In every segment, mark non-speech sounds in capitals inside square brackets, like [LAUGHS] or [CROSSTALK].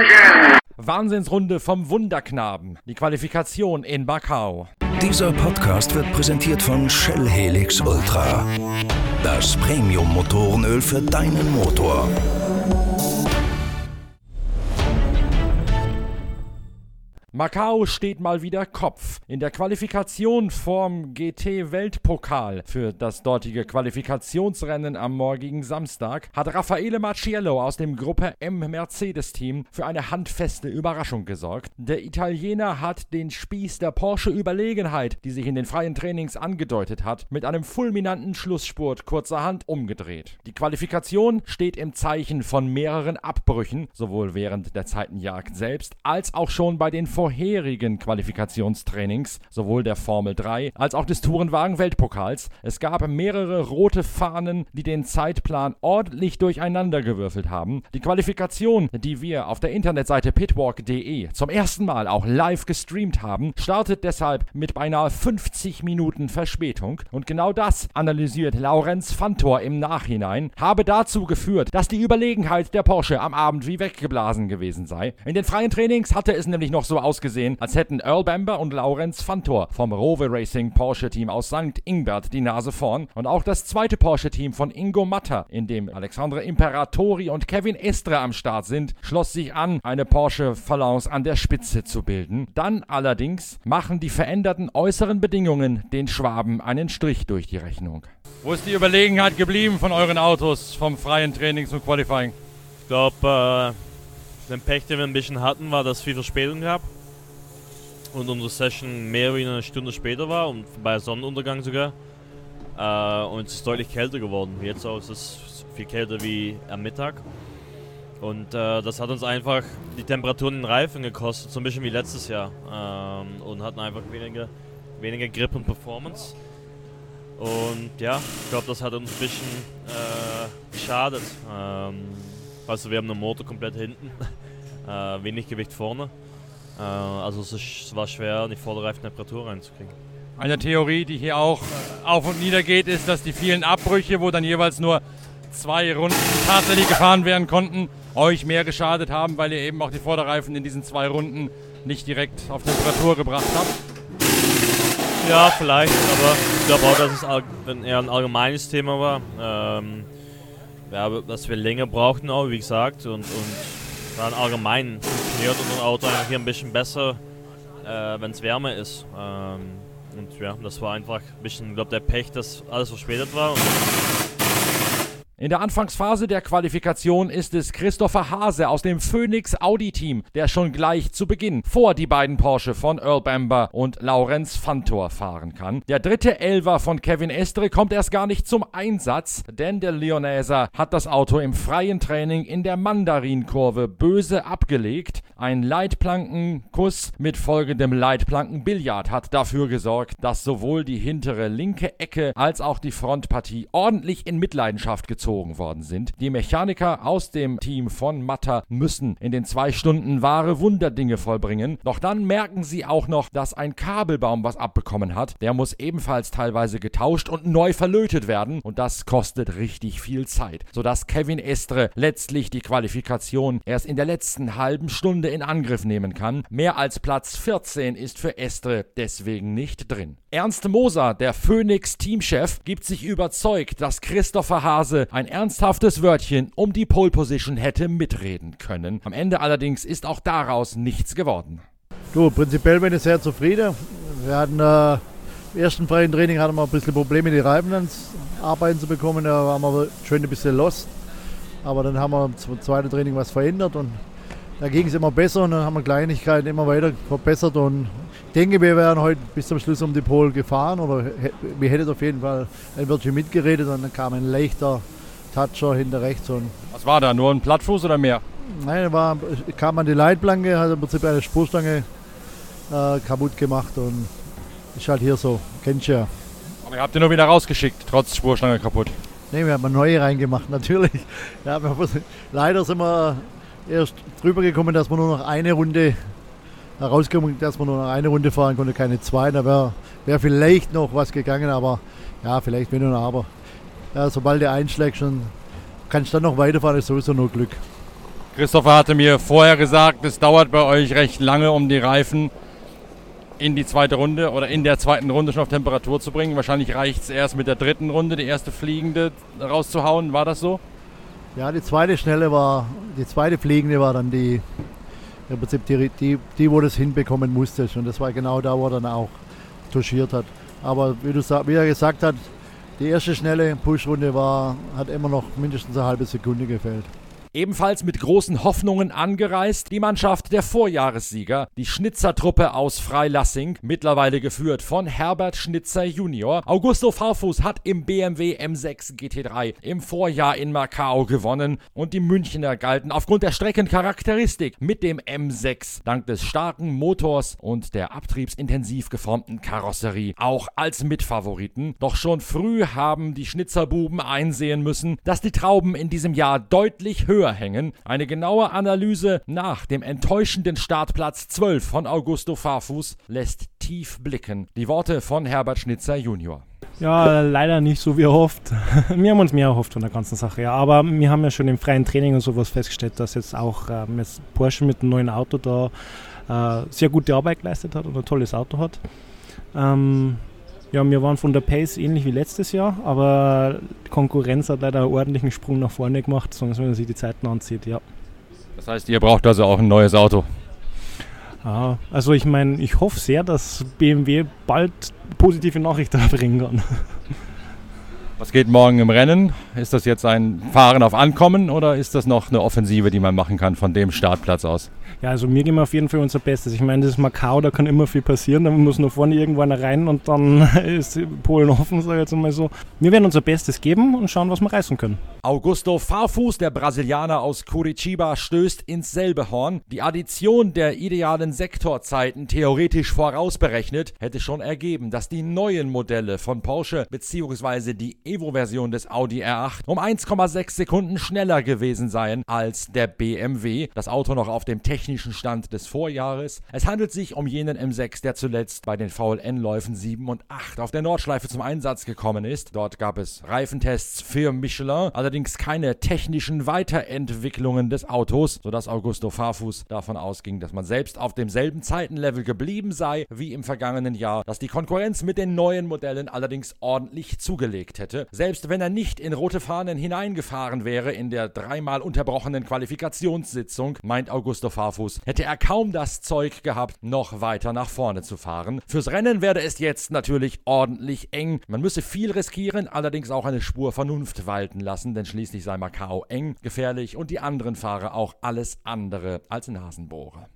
attention. Wahnsinnsrunde vom Wunderknaben. Die Qualifikation in Macau. Dieser Podcast wird präsentiert von Shell Helix Ultra. Das Premium-Motorenöl für deinen Motor. Macau steht mal wieder Kopf. In der Qualifikation vorm GT-Weltpokal für das dortige Qualifikationsrennen am morgigen Samstag hat Raffaele Marciello aus dem Gruppe M Mercedes-Team für eine handfeste Überraschung gesorgt. Der Italiener hat den Spieß der Porsche-Überlegenheit, die sich in den freien Trainings angedeutet hat, mit einem fulminanten Schlussspurt kurzerhand umgedreht. Die Qualifikation steht im Zeichen von mehreren Abbrüchen, sowohl während der Zeitenjagd selbst als auch schon bei den vorherigen Qualifikationstrainings, sowohl der Formel 3 als auch des Tourenwagen-Weltpokals. Es gab mehrere rote Fahnen, die den Zeitplan ordentlich durcheinandergewürfelt haben. Die Qualifikation, die wir auf der Internetseite pitwalk.de zum ersten Mal auch live gestreamt haben, startet deshalb mit beinahe 50 Minuten Verspätung. Und genau das analysiert Laurenz Fantor im Nachhinein, habe dazu geführt, dass die Überlegenheit der Porsche am Abend wie weggeblasen gewesen sei. In den freien Trainings hatte es nämlich noch so ausgesehen, als hätten Earl Bamber und Laurenz Fantor vom Rover Racing Porsche Team aus St. Ingbert die Nase vorn und auch das zweite Porsche Team von Ingo Matter, in dem Alexandre Imperatori und Kevin Estre am Start sind, schloss sich an, eine Porsche Phalanx an der Spitze zu bilden. Dann allerdings machen die veränderten äußeren Bedingungen den Schwaben einen Strich durch die Rechnung. Wo ist die Überlegenheit geblieben von euren Autos vom freien Trainings und Qualifying? Ich glaube, äh, den Pech, den wir ein bisschen hatten, war, dass es viel Verspätung gab und unsere Session mehr wie eine Stunde später war und bei Sonnenuntergang sogar. Äh, und es ist deutlich kälter geworden. Jetzt auch ist es viel kälter wie am Mittag. Und äh, das hat uns einfach die Temperaturen in den Reifen gekostet, so ein bisschen wie letztes Jahr. Ähm, und hatten einfach weniger, weniger Grip und Performance. Und ja, ich glaube, das hat uns ein bisschen äh, geschadet. Ähm, also wir haben den Motor komplett hinten, [LAUGHS] äh, wenig Gewicht vorne. Äh, also es war schwer, die Vorderreifentemperatur reinzukriegen. Eine Theorie, die hier auch äh, auf und nieder geht, ist, dass die vielen Abbrüche, wo dann jeweils nur zwei Runden tatsächlich gefahren werden konnten, euch mehr geschadet haben, weil ihr eben auch die Vorderreifen in diesen zwei Runden nicht direkt auf Temperatur gebracht habt. Ja, vielleicht, aber ich glaube auch, dass es eher ein allgemeines Thema war. Ähm, ja, dass wir länger brauchten auch, wie gesagt, und, und dann allgemein funktioniert unser Auto einfach hier ein bisschen besser, äh, wenn es wärmer ist. Ähm, und ja, das war einfach ein bisschen, glaube, der Pech, dass alles verspätet war. In der Anfangsphase der Qualifikation ist es Christopher Hase aus dem Phoenix Audi Team, der schon gleich zu Beginn vor die beiden Porsche von Earl Bamber und Laurenz Fantor fahren kann. Der dritte Elver von Kevin Estre kommt erst gar nicht zum Einsatz, denn der Leoneser hat das Auto im freien Training in der Mandarinkurve böse abgelegt. Ein Leitplankenkuss mit folgendem Leitplankenbillard hat dafür gesorgt, dass sowohl die hintere linke Ecke als auch die Frontpartie ordentlich in Mitleidenschaft gezogen worden sind. Die Mechaniker aus dem Team von Matter müssen in den zwei Stunden wahre Wunderdinge vollbringen. Doch dann merken sie auch noch, dass ein Kabelbaum was abbekommen hat. Der muss ebenfalls teilweise getauscht und neu verlötet werden. Und das kostet richtig viel Zeit. Sodass Kevin Estre letztlich die Qualifikation erst in der letzten halben Stunde in Angriff nehmen kann. Mehr als Platz 14 ist für Estre deswegen nicht drin. Ernst Moser, der Phoenix-Teamchef, gibt sich überzeugt, dass Christopher Hase ein ernsthaftes Wörtchen um die Pole Position hätte mitreden können. Am Ende allerdings ist auch daraus nichts geworden. Du, prinzipiell bin ich sehr zufrieden. Wir hatten äh, im ersten freien Training hatten wir ein bisschen Probleme, die Reifen ans Arbeiten zu bekommen. Da waren wir schön ein bisschen lost. Aber dann haben wir zum zweiten Training was verändert und da ging es immer besser und dann haben wir Kleinigkeiten immer weiter verbessert und ich denke, wir wären heute bis zum Schluss um die Pole gefahren oder wir hätten auf jeden Fall ein Wörtchen mitgeredet und dann kam ein leichter Toucher hinter rechts. Und Was war da? Nur ein Plattfuß oder mehr? Nein, war, kam an die Leitplanke, hat im Prinzip eine Spurstange äh, kaputt gemacht und ist halt hier so, kennst du ja. Aber ihr habt ihr nur wieder rausgeschickt, trotz Spurstange kaputt. Ne, wir haben eine neue reingemacht, [LAUGHS] natürlich. Ja, leider sind wir erst drüber gekommen, dass wir nur noch eine Runde herausgekommen, dass man nur noch eine Runde fahren konnte, keine zwei. Da wäre wär vielleicht noch was gegangen, aber ja, vielleicht wenn und aber. Ja, sobald der einschlägt, schon kannst du dann noch weiterfahren, ist sowieso nur Glück. Christopher hatte mir vorher gesagt, es dauert bei euch recht lange, um die Reifen in die zweite Runde oder in der zweiten Runde schon auf Temperatur zu bringen. Wahrscheinlich reicht es erst mit der dritten Runde, die erste fliegende rauszuhauen. War das so? Ja, die zweite schnelle war, die zweite fliegende war dann die, im Prinzip die, die, die wo das hinbekommen musste. Und das war genau da, wo er dann auch touchiert hat. Aber wie, du, wie er gesagt hat, die erste schnelle Push-Runde war, hat immer noch mindestens eine halbe Sekunde gefehlt. Ebenfalls mit großen Hoffnungen angereist die Mannschaft der Vorjahressieger, die Schnitzertruppe aus Freilassing, mittlerweile geführt von Herbert Schnitzer Junior. Augusto Farfus hat im BMW M6 GT3 im Vorjahr in Macau gewonnen und die Münchner galten aufgrund der Streckencharakteristik mit dem M6 dank des starken Motors und der abtriebsintensiv geformten Karosserie auch als Mitfavoriten. Doch schon früh haben die Schnitzerbuben einsehen müssen, dass die Trauben in diesem Jahr deutlich höher höher hängen. Eine genaue Analyse nach dem enttäuschenden Startplatz 12 von Augusto Farfus lässt tief blicken. Die Worte von Herbert Schnitzer Junior. Ja, leider nicht so wie erhofft. [LAUGHS] wir haben uns mehr erhofft von der ganzen Sache, ja. Aber wir haben ja schon im freien Training und sowas festgestellt, dass jetzt auch ähm, jetzt Porsche mit einem neuen Auto da äh, sehr gute Arbeit geleistet hat und ein tolles Auto hat. Ähm, ja, wir waren von der Pace ähnlich wie letztes Jahr, aber Konkurrenz hat leider einen ordentlichen Sprung nach vorne gemacht, sonst wenn man sich die Zeiten anzieht, ja. Das heißt, ihr braucht also auch ein neues Auto. Ja, also ich meine, ich hoffe sehr, dass BMW bald positive Nachrichten [LAUGHS] bringen kann. Was geht morgen im Rennen? Ist das jetzt ein Fahren auf Ankommen oder ist das noch eine Offensive, die man machen kann von dem Startplatz aus? Ja, also mir geben wir auf jeden Fall unser Bestes. Ich meine, das ist Macau, da kann immer viel passieren. Da muss nur vorne irgendwann rein und dann [LAUGHS] ist Polen offen, sage ich jetzt mal so. Wir werden unser Bestes geben und schauen, was wir reißen können. Augusto Farfus, der Brasilianer aus Curitiba, stößt ins selbe Horn. Die Addition der idealen Sektorzeiten theoretisch vorausberechnet hätte schon ergeben, dass die neuen Modelle von Porsche bzw. die Evo-Version des Audi R8 um 1,6 Sekunden schneller gewesen seien als der BMW. Das Auto noch auf dem technischen Stand des Vorjahres. Es handelt sich um jenen M6, der zuletzt bei den VLN-Läufen 7 und 8 auf der Nordschleife zum Einsatz gekommen ist. Dort gab es Reifentests für Michelin, allerdings keine technischen Weiterentwicklungen des Autos, sodass Augusto Farfus davon ausging, dass man selbst auf demselben Zeitenlevel geblieben sei wie im vergangenen Jahr, dass die Konkurrenz mit den neuen Modellen allerdings ordentlich zugelegt hätte hätte, selbst wenn er nicht in rote Fahnen hineingefahren wäre in der dreimal unterbrochenen Qualifikationssitzung, meint Augusto Farfus, hätte er kaum das Zeug gehabt, noch weiter nach vorne zu fahren. Fürs Rennen werde es jetzt natürlich ordentlich eng. Man müsse viel riskieren, allerdings auch eine Spur Vernunft walten lassen, denn schließlich sei Macau eng, gefährlich und die anderen Fahrer auch alles andere als Nasenbohrer.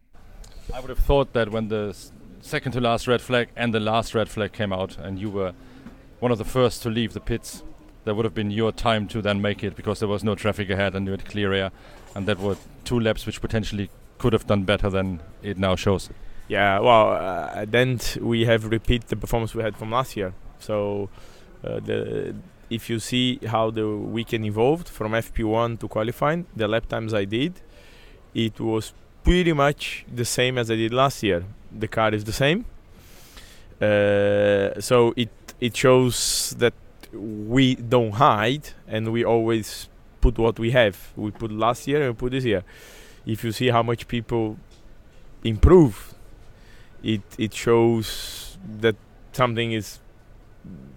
I would have thought that when the second to last red flag and the last red flag came out and you were one of the first to leave the pits. That would have been your time to then make it because there was no traffic ahead and you had clear air, and that were two laps which potentially could have done better than it now shows. Yeah, well, uh, then we have repeat the performance we had from last year. So uh, the if you see how the weekend evolved from FP1 to qualifying, the lap times I did, it was pretty much the same as I did last year. The car is the same. Uh, so it it shows that we don't hide and we always put what we have. We put last year and we put this year. If you see how much people improve, it it shows that something is.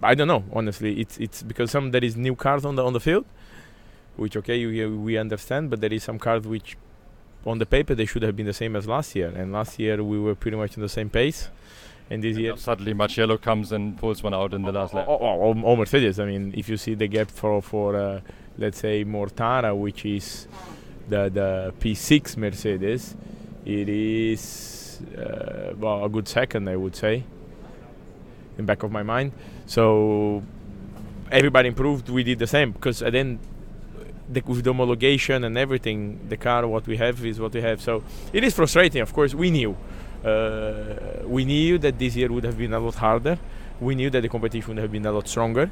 I don't know. Honestly, it's it's because some there is new cars on the on the field, which okay we we understand, but there is some cars which, on the paper they should have been the same as last year, and last year we were pretty much in the same pace and this year suddenly Marcello comes and pulls one out in the last lap. Oh, oh, oh, Mercedes. I mean, if you see the gap for for uh, let's say Mortara, which is the the P6 Mercedes, it is uh, well a good second, I would say. In back of my mind, so everybody improved. We did the same because then the, with the homologation and everything, the car what we have is what we have. So it is frustrating. Of course, we knew uh, we knew that this year would have been a lot harder. We knew that the competition would have been a lot stronger.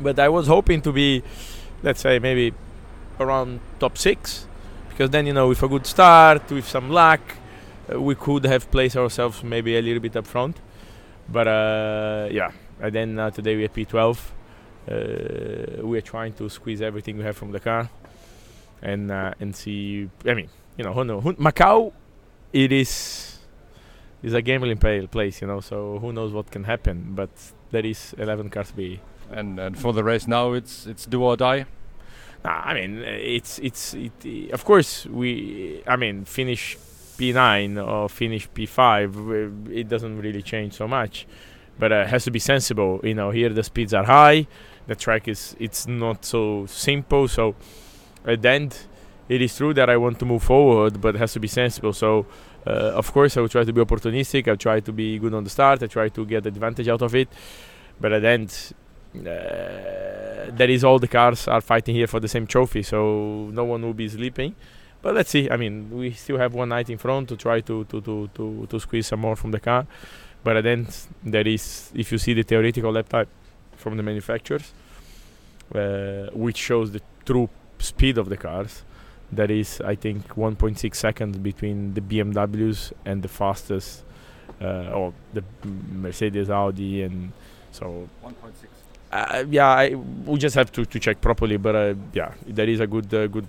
But I was hoping to be, let's say, maybe around top six, because then you know, with a good start, with some luck, uh, we could have placed ourselves maybe a little bit up front. But uh, yeah, and then uh, today we are P12. Uh, we are trying to squeeze everything we have from the car. and uh, and see. I mean, you know, who knows? Who, Macau, it is is a gambling play, place, you know. So who knows what can happen? But there is 11 cars B. And and for the race now, it's it's do or die. Nah, I mean, it's it's it, of course we. I mean, finish P9 or finish P5, it doesn't really change so much. But uh, has to be sensible. You know, here the speeds are high, the track is it's not so simple. So at the end, it is true that I want to move forward, but it has to be sensible. So uh, of course, I will try to be opportunistic. I try to be good on the start. I try to get advantage out of it. But at the end, uh, that is all the cars are fighting here for the same trophy. So no one will be sleeping. But let's see. I mean, we still have one night in front to try to to, to, to, to squeeze some more from the car. But at the end, there is, if you see the theoretical lap time from the manufacturers, uh, which shows the true speed of the cars, that is, I think, 1.6 seconds between the BMWs and the fastest, uh, or the Mercedes, Audi, and so. 1.6. Uh, yeah, I, we just have to, to check properly, but uh, yeah, there is a good uh, good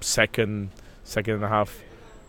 second second and a half,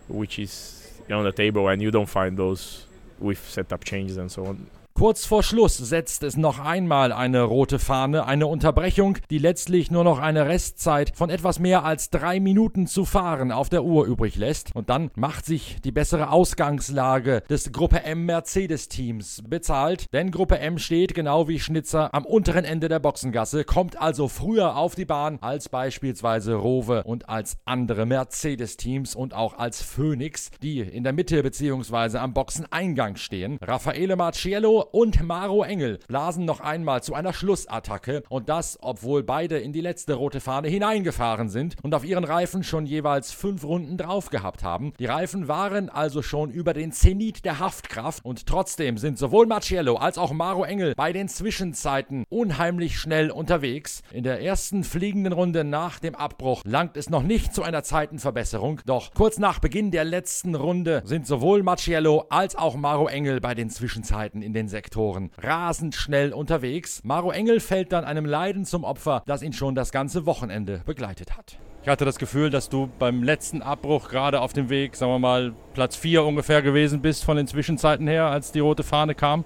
which is on the table, and you don't find those with setup changes and so on. Kurz vor Schluss setzt es noch einmal eine rote Fahne, eine Unterbrechung, die letztlich nur noch eine Restzeit von etwas mehr als drei Minuten zu fahren auf der Uhr übrig lässt. Und dann macht sich die bessere Ausgangslage des Gruppe M Mercedes-Teams bezahlt, denn Gruppe M steht genau wie Schnitzer am unteren Ende der Boxengasse, kommt also früher auf die Bahn als beispielsweise Rowe und als andere Mercedes-Teams und auch als Phoenix, die in der Mitte bzw. am Boxeneingang stehen. Raffaele Marciello und Maro Engel blasen noch einmal zu einer Schlussattacke und das, obwohl beide in die letzte rote Fahne hineingefahren sind und auf ihren Reifen schon jeweils fünf Runden drauf gehabt haben. Die Reifen waren also schon über den Zenit der Haftkraft und trotzdem sind sowohl Marciello als auch Maro Engel bei den Zwischenzeiten unheimlich schnell unterwegs. In der ersten fliegenden Runde nach dem Abbruch langt es noch nicht zu einer Zeitenverbesserung, doch kurz nach Beginn der letzten Runde sind sowohl Marciello als auch Maro Engel bei den Zwischenzeiten in den Sektoren rasend schnell unterwegs. Maro Engel fällt dann einem Leiden zum Opfer, das ihn schon das ganze Wochenende begleitet hat. Ich hatte das Gefühl, dass du beim letzten Abbruch gerade auf dem Weg, sagen wir mal, Platz 4 ungefähr gewesen bist von den Zwischenzeiten her, als die rote Fahne kam.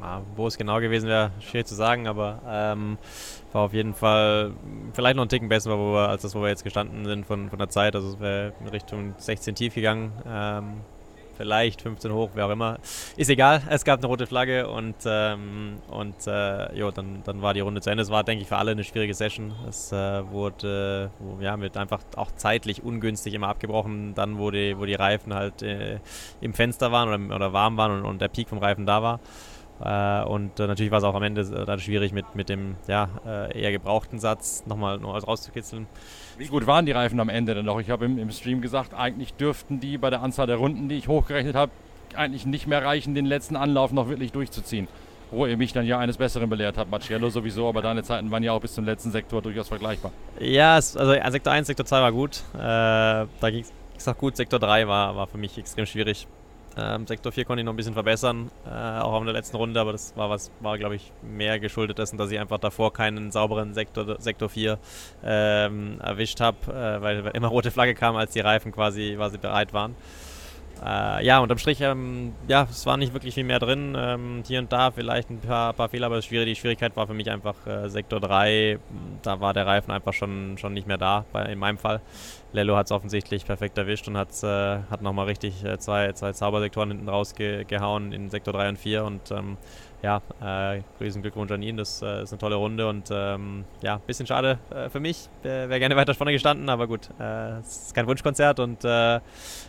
Ah, wo es genau gewesen wäre, schwierig zu sagen, aber ähm, war auf jeden Fall vielleicht noch ein Ticken besser, wo wir, als das, wo wir jetzt gestanden sind von, von der Zeit. Also es wäre in Richtung 16 tief gegangen. Ähm, vielleicht 15 hoch, wer auch immer. Ist egal, es gab eine rote Flagge und, ähm, und äh, jo, dann, dann war die Runde zu Ende. Es war, denke ich, für alle eine schwierige Session. Es äh, wurde, ja, wird einfach auch zeitlich ungünstig immer abgebrochen, dann wo die, wo die Reifen halt äh, im Fenster waren oder, oder warm waren und, und der Peak vom Reifen da war. Äh, und äh, natürlich war es auch am Ende äh, dann schwierig mit, mit dem ja, äh, eher gebrauchten Satz nochmal noch rauszukitzeln. Wie gut waren die Reifen am Ende denn noch? Ich habe im, im Stream gesagt, eigentlich dürften die bei der Anzahl der Runden, die ich hochgerechnet habe, eigentlich nicht mehr reichen, den letzten Anlauf noch wirklich durchzuziehen. Wo ihr mich dann ja eines Besseren belehrt habt, Marcello sowieso, aber deine Zeiten waren ja auch bis zum letzten Sektor durchaus vergleichbar. Ja, also Sektor 1, Sektor 2 war gut. Äh, da ging es auch gut. Sektor 3 war, war für mich extrem schwierig. Ähm, Sektor 4 konnte ich noch ein bisschen verbessern, äh, auch in der letzten Runde, aber das war was, war glaube ich mehr geschuldet dessen, dass ich einfach davor keinen sauberen Sektor, Sektor 4 ähm, erwischt habe, äh, weil immer rote Flagge kam, als die Reifen quasi, quasi bereit waren. Äh, ja, unterm Strich, ähm, ja, es war nicht wirklich viel mehr drin. Ähm, hier und da vielleicht ein paar, paar Fehler, aber das Schwierige, die Schwierigkeit war für mich einfach äh, Sektor 3. Da war der Reifen einfach schon, schon nicht mehr da, bei, in meinem Fall. Lello hat es offensichtlich perfekt erwischt und hat's, äh, hat nochmal richtig äh, zwei, zwei Zaubersektoren hinten rausgehauen in Sektor 3 und 4 und ähm, ja, äh, riesen Glückwunsch an ihn. Das äh, ist eine tolle Runde und ähm, ja, ein bisschen schade äh, für mich. Wäre gerne weiter vorne gestanden, aber gut, äh, es ist kein Wunschkonzert und äh, wir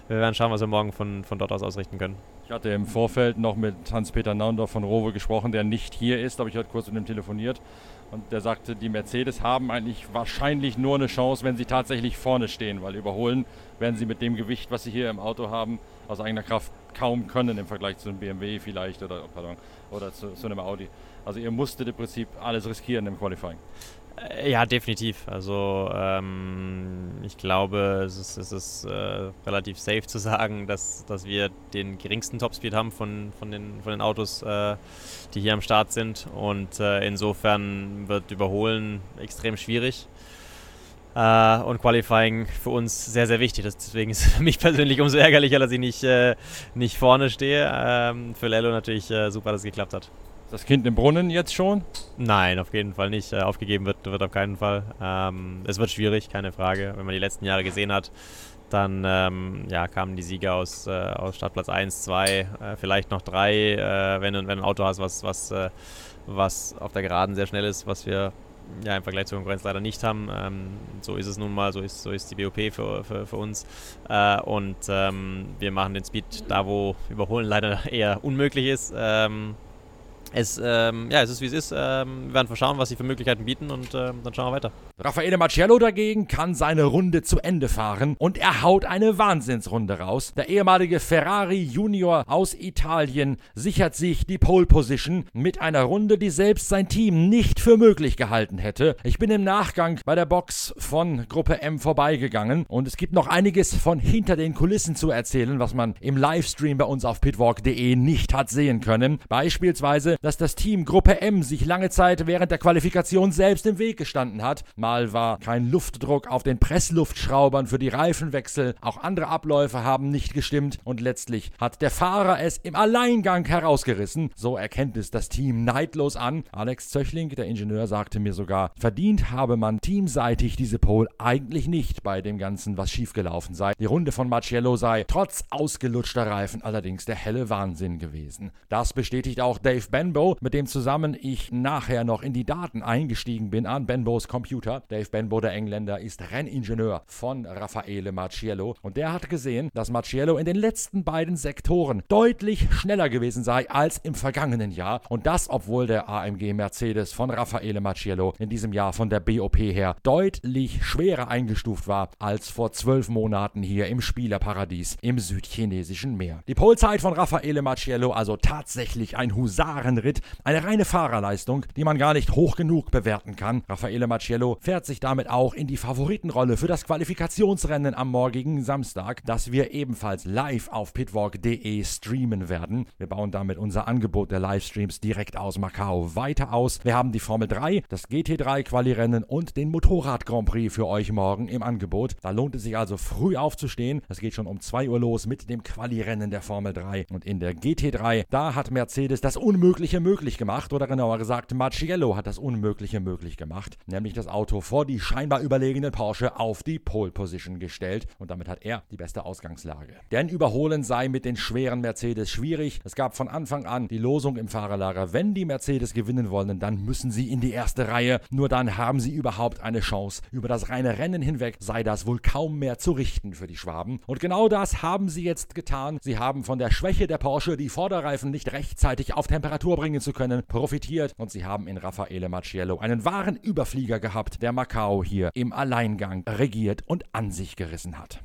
werden schauen, was wir morgen von, von dort aus ausrichten können. Ich hatte im Vorfeld noch mit Hans-Peter Naundorf von Rowe gesprochen, der nicht hier ist, aber ich hatte kurz mit ihm telefoniert. Und der sagte, die Mercedes haben eigentlich wahrscheinlich nur eine Chance, wenn sie tatsächlich vorne stehen, weil überholen werden sie mit dem Gewicht, was sie hier im Auto haben, aus eigener Kraft kaum können im Vergleich zu einem BMW vielleicht oder, pardon, oder zu, zu einem Audi. Also ihr musstet im Prinzip alles riskieren im Qualifying. Äh, ja, definitiv. Also ähm, ich glaube, es ist, es ist äh, relativ safe zu sagen, dass, dass wir den geringsten Topspeed haben von, von, den, von den Autos, äh, die hier am Start sind. Und äh, insofern wird Überholen extrem schwierig. Äh, und Qualifying für uns sehr, sehr wichtig. Deswegen ist es [LAUGHS] für mich persönlich umso ärgerlicher, dass ich nicht, äh, nicht vorne stehe. Ähm, für Lello natürlich äh, super, dass es geklappt hat. Das Kind im Brunnen jetzt schon? Nein, auf jeden Fall nicht. Äh, aufgegeben wird, wird auf keinen Fall. Ähm, es wird schwierig, keine Frage. Wenn man die letzten Jahre gesehen hat, dann ähm, ja, kamen die Sieger aus, äh, aus Startplatz 1, 2, äh, vielleicht noch 3, äh, wenn, wenn du ein Auto hast, was, was, äh, was auf der Geraden sehr schnell ist, was wir ja, im Vergleich zur Konkurrenz leider nicht haben. Ähm, so ist es nun mal, so ist, so ist die BOP für, für, für uns. Äh, und ähm, wir machen den Speed da, wo Überholen leider [LAUGHS] eher unmöglich ist. Ähm, es, ähm, ja, es ist wie es ist. Ähm, wir werden schauen, was sie für Möglichkeiten bieten und ähm, dann schauen wir weiter. Raffaele Marciello dagegen kann seine Runde zu Ende fahren und er haut eine Wahnsinnsrunde raus. Der ehemalige Ferrari Junior aus Italien sichert sich die Pole Position mit einer Runde, die selbst sein Team nicht für möglich gehalten hätte. Ich bin im Nachgang bei der Box von Gruppe M vorbeigegangen und es gibt noch einiges von hinter den Kulissen zu erzählen, was man im Livestream bei uns auf pitwalk.de nicht hat sehen können. Beispielsweise dass das Team Gruppe M sich lange Zeit während der Qualifikation selbst im Weg gestanden hat. Mal war kein Luftdruck auf den Pressluftschraubern für die Reifenwechsel, auch andere Abläufe haben nicht gestimmt und letztlich hat der Fahrer es im Alleingang herausgerissen. So erkennt es das Team neidlos an. Alex Zöchling, der Ingenieur, sagte mir sogar, verdient habe man teamseitig diese Pole eigentlich nicht bei dem Ganzen, was schiefgelaufen sei. Die Runde von Marciello sei trotz ausgelutschter Reifen allerdings der helle Wahnsinn gewesen. Das bestätigt auch Dave Ben Benbow, mit dem zusammen ich nachher noch in die Daten eingestiegen bin an Benbows Computer. Dave Benbow, der Engländer, ist Renningenieur von Raffaele Marciello und der hat gesehen, dass Marciello in den letzten beiden Sektoren deutlich schneller gewesen sei als im vergangenen Jahr und das, obwohl der AMG Mercedes von Raffaele Marciello in diesem Jahr von der BOP her deutlich schwerer eingestuft war als vor zwölf Monaten hier im Spielerparadies im südchinesischen Meer. Die Polzeit von Raffaele Marciello also tatsächlich ein Husaren Ritt. Eine reine Fahrerleistung, die man gar nicht hoch genug bewerten kann. Raffaele Marciello fährt sich damit auch in die Favoritenrolle für das Qualifikationsrennen am morgigen Samstag, das wir ebenfalls live auf pitwalk.de streamen werden. Wir bauen damit unser Angebot der Livestreams direkt aus Macau weiter aus. Wir haben die Formel 3, das GT3 Quali-Rennen und den Motorrad Grand Prix für euch morgen im Angebot. Da lohnt es sich also früh aufzustehen. Es geht schon um 2 Uhr los mit dem Quali-Rennen der Formel 3 und in der GT3, da hat Mercedes das Unmögliche Unmögliche möglich gemacht, oder genauer gesagt, Marciello hat das Unmögliche möglich gemacht, nämlich das Auto vor die scheinbar überlegenen Porsche auf die Pole Position gestellt und damit hat er die beste Ausgangslage. Denn überholen sei mit den schweren Mercedes schwierig. Es gab von Anfang an die Losung im Fahrerlager, wenn die Mercedes gewinnen wollen, dann müssen sie in die erste Reihe, nur dann haben sie überhaupt eine Chance. Über das reine Rennen hinweg sei das wohl kaum mehr zu richten für die Schwaben. Und genau das haben sie jetzt getan. Sie haben von der Schwäche der Porsche die Vorderreifen nicht rechtzeitig auf Temperatur bringen zu können, profitiert und sie haben in Raffaele Marciello einen wahren Überflieger gehabt, der Macau hier im Alleingang regiert und an sich gerissen hat.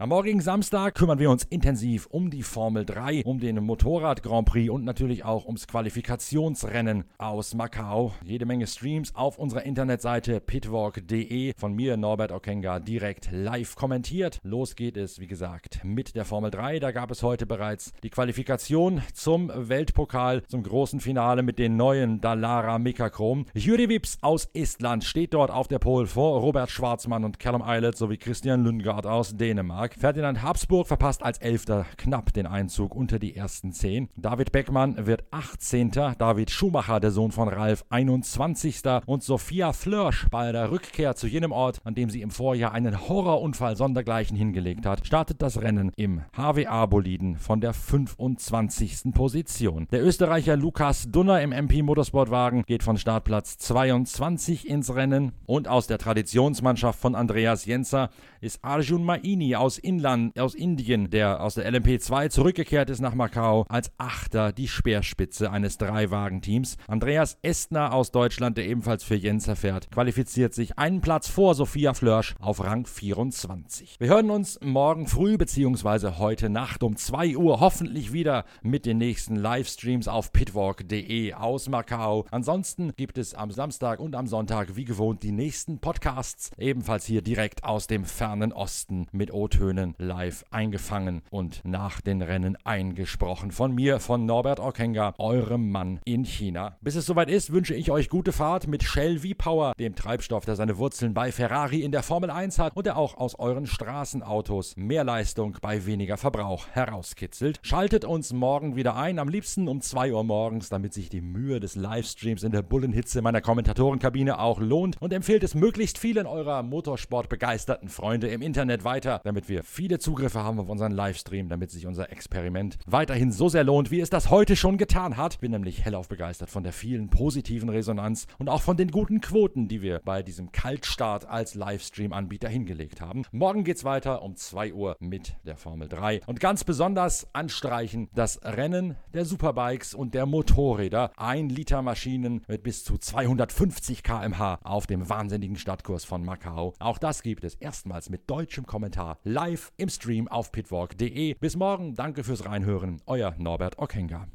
Am morgigen Samstag kümmern wir uns intensiv um die Formel 3, um den Motorrad Grand Prix und natürlich auch ums Qualifikationsrennen aus Macau. Jede Menge Streams auf unserer Internetseite pitwalk.de. Von mir, Norbert Okenga, direkt live kommentiert. Los geht es, wie gesagt, mit der Formel 3. Da gab es heute bereits die Qualifikation zum Weltpokal, zum großen Finale mit den neuen Dallara Mikachrom. Juri Wips aus Estland steht dort auf der Pole vor Robert Schwarzmann und Callum Eilert sowie Christian Lundgaard aus Dänemark. Dänemark. Ferdinand Habsburg verpasst als Elfter knapp den Einzug unter die ersten zehn. David Beckmann wird 18. David Schumacher, der Sohn von Ralf, 21. Und Sophia Flörsch bei der Rückkehr zu jenem Ort, an dem sie im Vorjahr einen Horrorunfall sondergleichen hingelegt hat, startet das Rennen im HWA-Boliden von der 25. Position. Der Österreicher Lukas Dunner im MP Motorsportwagen geht von Startplatz 22 ins Rennen und aus der Traditionsmannschaft von Andreas Jenser ist Arjun Maini aus Inland, aus Indien, der aus der LMP2 zurückgekehrt ist nach Macau, als Achter die Speerspitze eines Dreiwagenteams. Andreas Estner aus Deutschland, der ebenfalls für Jenser fährt, qualifiziert sich einen Platz vor Sophia Flörsch auf Rang 24. Wir hören uns morgen früh bzw. heute Nacht um 2 Uhr hoffentlich wieder mit den nächsten Livestreams auf pitwalk.de aus Macau. Ansonsten gibt es am Samstag und am Sonntag wie gewohnt die nächsten Podcasts, ebenfalls hier direkt aus dem fernen Osten mit O-Tönen O-Tönen live eingefangen und nach den Rennen eingesprochen. Von mir, von Norbert Okenga, eurem Mann in China. Bis es soweit ist, wünsche ich euch gute Fahrt mit Shell V-Power, dem Treibstoff, der seine Wurzeln bei Ferrari in der Formel 1 hat und der auch aus euren Straßenautos mehr Leistung bei weniger Verbrauch herauskitzelt. Schaltet uns morgen wieder ein, am liebsten um 2 Uhr morgens, damit sich die Mühe des Livestreams in der Bullenhitze meiner Kommentatorenkabine auch lohnt und empfehlt es möglichst vielen eurer Motorsport-begeisterten Freunde im Internet weiter, damit wir viele Zugriffe haben auf unseren Livestream, damit sich unser Experiment weiterhin so sehr lohnt, wie es das heute schon getan hat. Bin nämlich hellauf begeistert von der vielen positiven Resonanz und auch von den guten Quoten, die wir bei diesem Kaltstart als Livestream-Anbieter hingelegt haben. Morgen geht's weiter um 2 Uhr mit der Formel 3 und ganz besonders anstreichen das Rennen der Superbikes und der Motorräder. Ein Liter Maschinen mit bis zu 250 km/h auf dem wahnsinnigen Stadtkurs von Macau. Auch das gibt es erstmals mit deutschem Kommentar live im Stream auf pitwalk.de. Bis morgen, danke fürs Reinhören, euer Norbert Okenga.